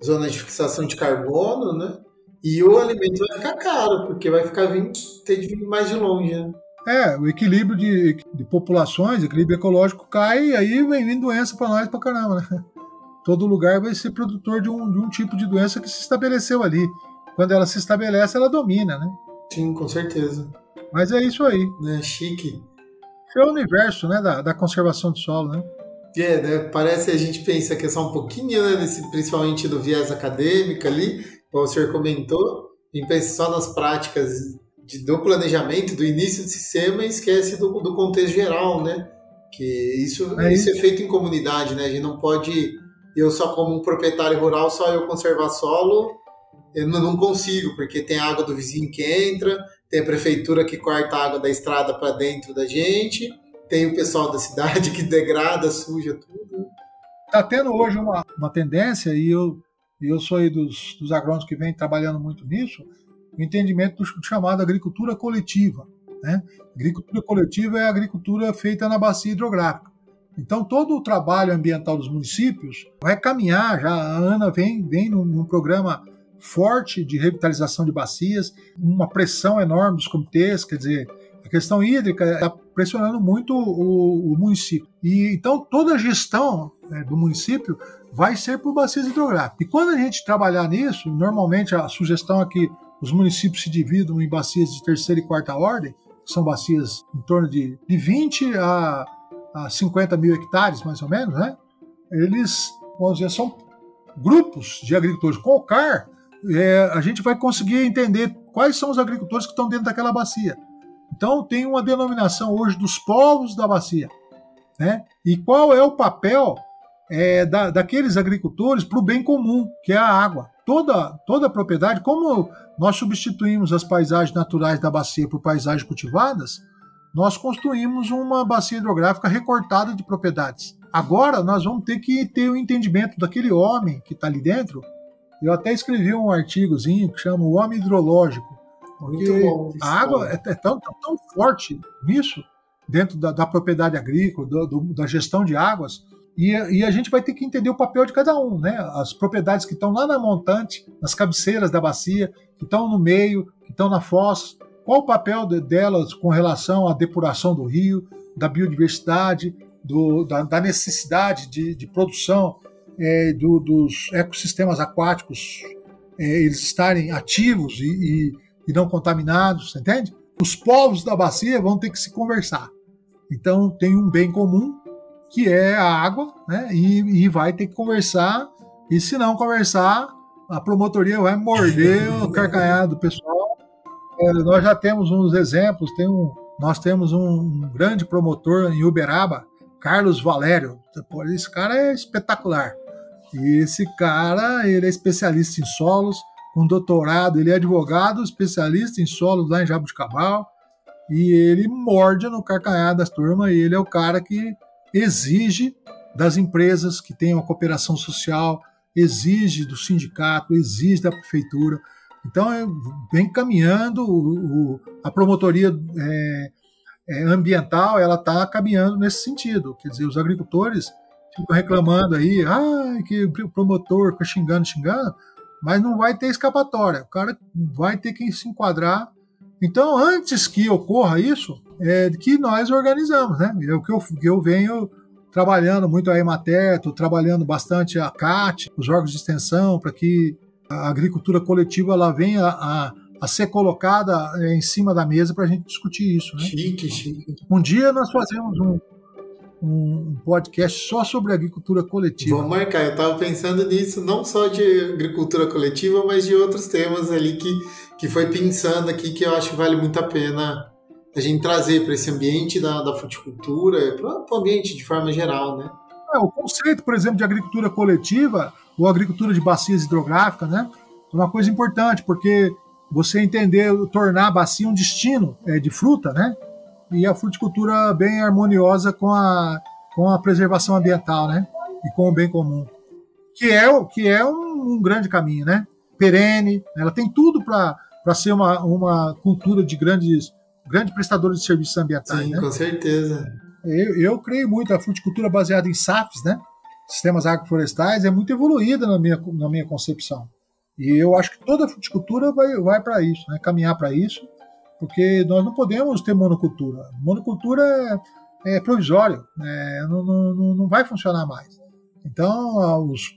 zona de fixação de carbono, né? E o alimento vai ficar caro, porque vai ficar vindo, ter de vir mais de longe, né? É, o equilíbrio de, de populações, equilíbrio ecológico cai e aí vem vindo doença para nós pra caramba, né? Todo lugar vai ser produtor de um, de um tipo de doença que se estabeleceu ali. Quando ela se estabelece, ela domina, né? Sim, com certeza. Mas é isso aí. Né, chique. Esse é o universo, né, da, da conservação do solo, né? É, né? Parece a gente pensa que é só um pouquinho, né? Nesse, principalmente do viés acadêmico ali, o senhor comentou, e pensa só nas práticas de, do planejamento, do início do sistema e esquece do, do contexto geral, né? Que isso é, isso é feito em comunidade, né? A gente não pode, eu só como um proprietário rural, só eu conservar solo, eu não consigo, porque tem água do vizinho que entra, tem a prefeitura que corta a água da estrada para dentro da gente, tem o pessoal da cidade que degrada, suja tudo. Está tendo hoje uma, uma tendência, e eu, eu sou aí dos, dos agrônomos que vêm trabalhando muito nisso, o entendimento do chamado agricultura coletiva. Né? Agricultura coletiva é a agricultura feita na bacia hidrográfica. Então, todo o trabalho ambiental dos municípios vai caminhar. Já a Ana vem, vem num, num programa forte de revitalização de bacias, uma pressão enorme dos comitês, quer dizer, a questão hídrica está pressionando muito o, o, município. E então toda a gestão né, do município vai ser por bacias hidrográficas. E quando a gente trabalhar nisso, normalmente a sugestão é que os municípios se dividam em bacias de terceira e quarta ordem, que são bacias em torno de, de 20 a, a 50 mil hectares, mais ou menos, né? Eles, vamos dizer, são grupos de agricultores. Com o CAR, é, a gente vai conseguir entender quais são os agricultores que estão dentro daquela bacia. Então, tem uma denominação hoje dos povos da bacia. Né? E qual é o papel é, da, daqueles agricultores para o bem comum, que é a água. Toda, toda a propriedade, como nós substituímos as paisagens naturais da bacia por paisagens cultivadas, nós construímos uma bacia hidrográfica recortada de propriedades. Agora nós vamos ter que ter o entendimento daquele homem que está ali dentro. Eu até escrevi um artigozinho que chama O Homem Hidrológico, porque bom, a água é, é tão, tão, tão, forte nisso, dentro da, da propriedade agrícola, do, do, da gestão de águas, e, e, a gente vai ter que entender o papel de cada um, né? As propriedades que estão lá na montante, nas cabeceiras da bacia, que estão no meio, que estão na foz, qual o papel de, delas com relação à depuração do rio, da biodiversidade, do, da, da, necessidade de, de produção é, do, dos ecossistemas aquáticos é, eles estarem ativos e, e, e não contaminados, entende? Os povos da bacia vão ter que se conversar. Então tem um bem comum que é a água, né? E, e vai ter que conversar. E se não conversar, a promotoria vai morder o carcanhar do pessoal. É, nós já temos uns exemplos. Tem um, nós temos um grande promotor em Uberaba, Carlos Valério. Esse cara é espetacular. E esse cara, ele é especialista em solos, com doutorado, ele é advogado, especialista em solos lá em Jabuticabal, e ele morde no carcanhar das turmas, e ele é o cara que exige das empresas que tenham a cooperação social, exige do sindicato, exige da prefeitura. Então, vem caminhando, o, o, a promotoria é, é, ambiental ela está caminhando nesse sentido. Quer dizer, os agricultores ficam reclamando aí, ah, que o promotor fica xingando, xingando, mas não vai ter escapatória. O cara vai ter que se enquadrar. Então, antes que ocorra isso, é que nós organizamos, né? É o que eu, que eu venho trabalhando muito a Emater, estou trabalhando bastante a CAT, os órgãos de extensão, para que a agricultura coletiva ela venha a, a ser colocada é, em cima da mesa para a gente discutir isso. Né? Chique, chique. Um dia nós fazemos um, um podcast só sobre agricultura coletiva. Vamos marcar, eu estava pensando nisso, não só de agricultura coletiva, mas de outros temas ali que, que foi pensando aqui que eu acho que vale muito a pena a gente trazer para esse ambiente da, da fruticultura, para o ambiente de forma geral, né? É, o conceito, por exemplo, de agricultura coletiva ou agricultura de bacias hidrográficas, né? É uma coisa importante, porque você entender, tornar a bacia um destino é, de fruta, né? E a fruticultura bem harmoniosa com a, com a preservação ambiental, né? E com o bem comum. Que é, que é um, um grande caminho, né? Perene, ela tem tudo para ser uma, uma cultura de grandes grande prestador de serviços ambientais. Sim, né? com certeza. Eu, eu creio muito, a fruticultura baseada em SAFs, né? sistemas agroflorestais, é muito evoluída na minha, na minha concepção. E eu acho que toda a fruticultura vai, vai para isso, né? caminhar para isso, porque nós não podemos ter monocultura. Monocultura é, é provisório, né? não, não, não vai funcionar mais. Então, a, os,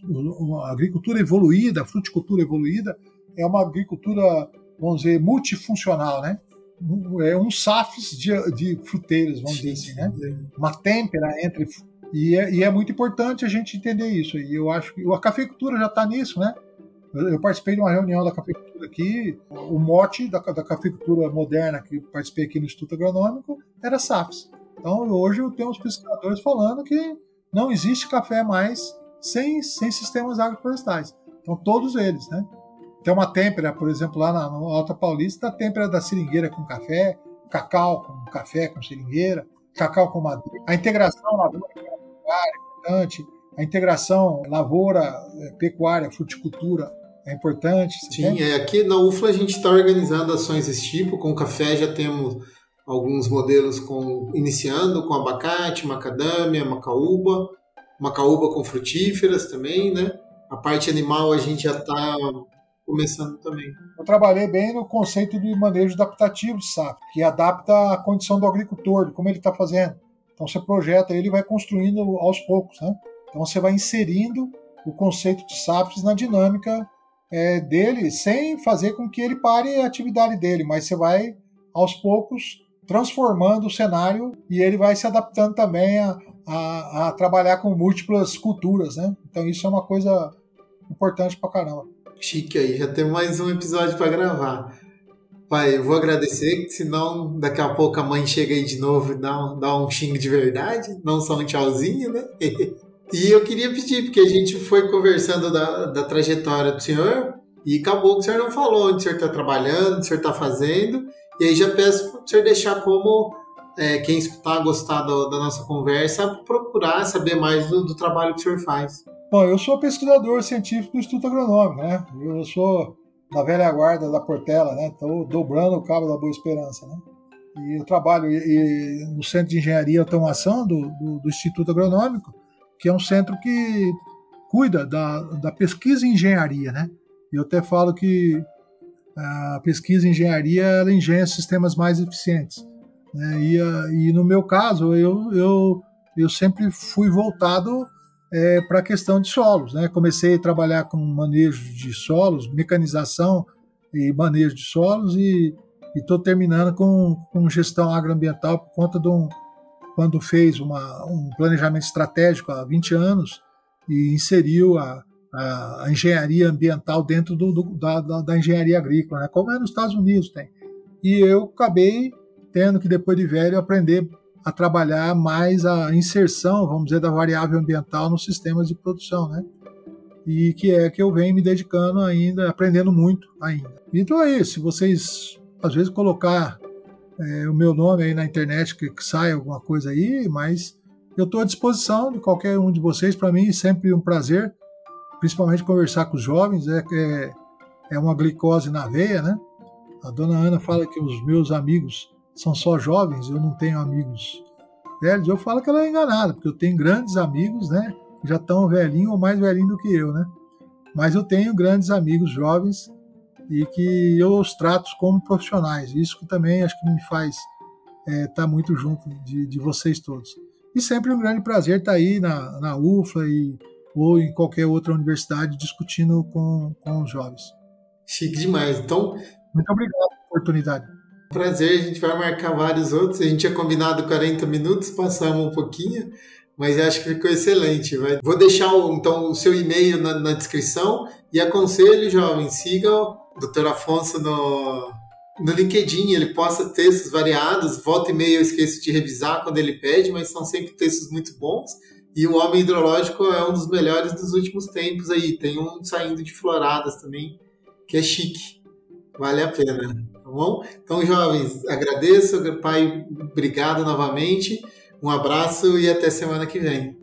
a agricultura evoluída, a fruticultura evoluída, é uma agricultura, vamos dizer, multifuncional, né? é, um safes de, de fruteiras, vamos dizer assim, né? Uma têmpera entre. E é, e é, muito importante a gente entender isso. E eu acho que a cafeicultura já está nisso, né? Eu, eu, participei de uma reunião da cafeicultura aqui. O mote da, da cafeicultura moderna que eu participei aqui no Instituto Agronômico era SAFs. Então hoje eu tenho os pesquisadores falando que não existe café mais sem, sem sistemas agroflorestais. Então todos eles, né? Tem uma têmpera, por exemplo, lá na, no Alta Paulista, a têmpera da seringueira com café, cacau com café com seringueira, cacau com madeira. A integração lavoura-pecuária é importante, a integração lavoura-pecuária, fruticultura é importante. Sim, é, aqui na UFLA a gente está organizando ações desse tipo. Com café já temos alguns modelos com iniciando com abacate, macadâmia, macaúba, macaúba com frutíferas também, né? A parte animal a gente já está começando também. Eu trabalhei bem no conceito de manejo adaptativo de SAP, que adapta a condição do agricultor, de como ele está fazendo. Então você projeta ele vai construindo aos poucos, né? Então você vai inserindo o conceito de SAPs na dinâmica é, dele, sem fazer com que ele pare a atividade dele, mas você vai aos poucos transformando o cenário e ele vai se adaptando também a, a, a trabalhar com múltiplas culturas, né? Então isso é uma coisa importante pra caramba. Chique aí, já tem mais um episódio para gravar. Pai, eu vou agradecer, senão daqui a pouco a mãe chega aí de novo e dá um, dá um xingo de verdade, não só um tchauzinho, né? e eu queria pedir, porque a gente foi conversando da, da trajetória do senhor e acabou que o senhor não falou onde o senhor está trabalhando, o senhor está fazendo, e aí já peço para o senhor deixar como é, quem escutar, gostar do, da nossa conversa, procurar saber mais do, do trabalho que o senhor faz. Bom, eu sou pesquisador científico do Instituto Agronômico, né? Eu sou da velha guarda da Portela, né? Estou dobrando o cabo da Boa Esperança, né? E eu trabalho e, no Centro de Engenharia e Automação do, do, do, Instituto Agronômico, que é um centro que cuida da, da pesquisa em engenharia, né? Eu até falo que a pesquisa em engenharia ela engenha sistemas mais eficientes. Né? E, e no meu caso, eu, eu, eu sempre fui voltado é, para a questão de solos. Né? Comecei a trabalhar com manejo de solos, mecanização e manejo de solos e estou terminando com, com gestão agroambiental por conta de um, quando fez uma, um planejamento estratégico há 20 anos e inseriu a, a, engenharia ambiental dentro do, do, da, da, da, engenharia agrícola, né? como é nos Estados Unidos tem. E eu acabei tendo que, depois de velho, aprender a trabalhar mais a inserção, vamos dizer, da variável ambiental nos sistemas de produção, né? E que é que eu venho me dedicando ainda, aprendendo muito ainda. Então é isso, vocês às vezes colocar é, o meu nome aí na internet, que, que sai alguma coisa aí, mas eu estou à disposição de qualquer um de vocês, para mim sempre um prazer, principalmente conversar com os jovens, é, é, é uma glicose na veia, né? A dona Ana fala que os meus amigos são só jovens, eu não tenho amigos velhos, eu falo que ela é enganada, porque eu tenho grandes amigos, né? Já estão velhinhos ou mais velhinhos do que eu, né? Mas eu tenho grandes amigos jovens e que eu os trato como profissionais. Isso que também acho que me faz estar é, tá muito junto de, de vocês todos. E sempre um grande prazer estar tá aí na, na UFLA e, ou em qualquer outra universidade discutindo com, com os jovens. Chique demais. Então, Muito obrigado pela oportunidade. Prazer, a gente vai marcar vários outros. A gente tinha combinado 40 minutos, passamos um pouquinho, mas acho que ficou excelente. Vai. Vou deixar então o seu e-mail na, na descrição e aconselho, jovem, siga o Dr. Afonso no, no LinkedIn. Ele posta textos variados, volta e meia eu esqueço de revisar quando ele pede, mas são sempre textos muito bons. E o Homem Hidrológico é um dos melhores dos últimos tempos aí. Tem um saindo de floradas também, que é chique. Vale a pena. Tá bom? Então, jovens, agradeço. Pai, obrigado novamente. Um abraço e até semana que vem.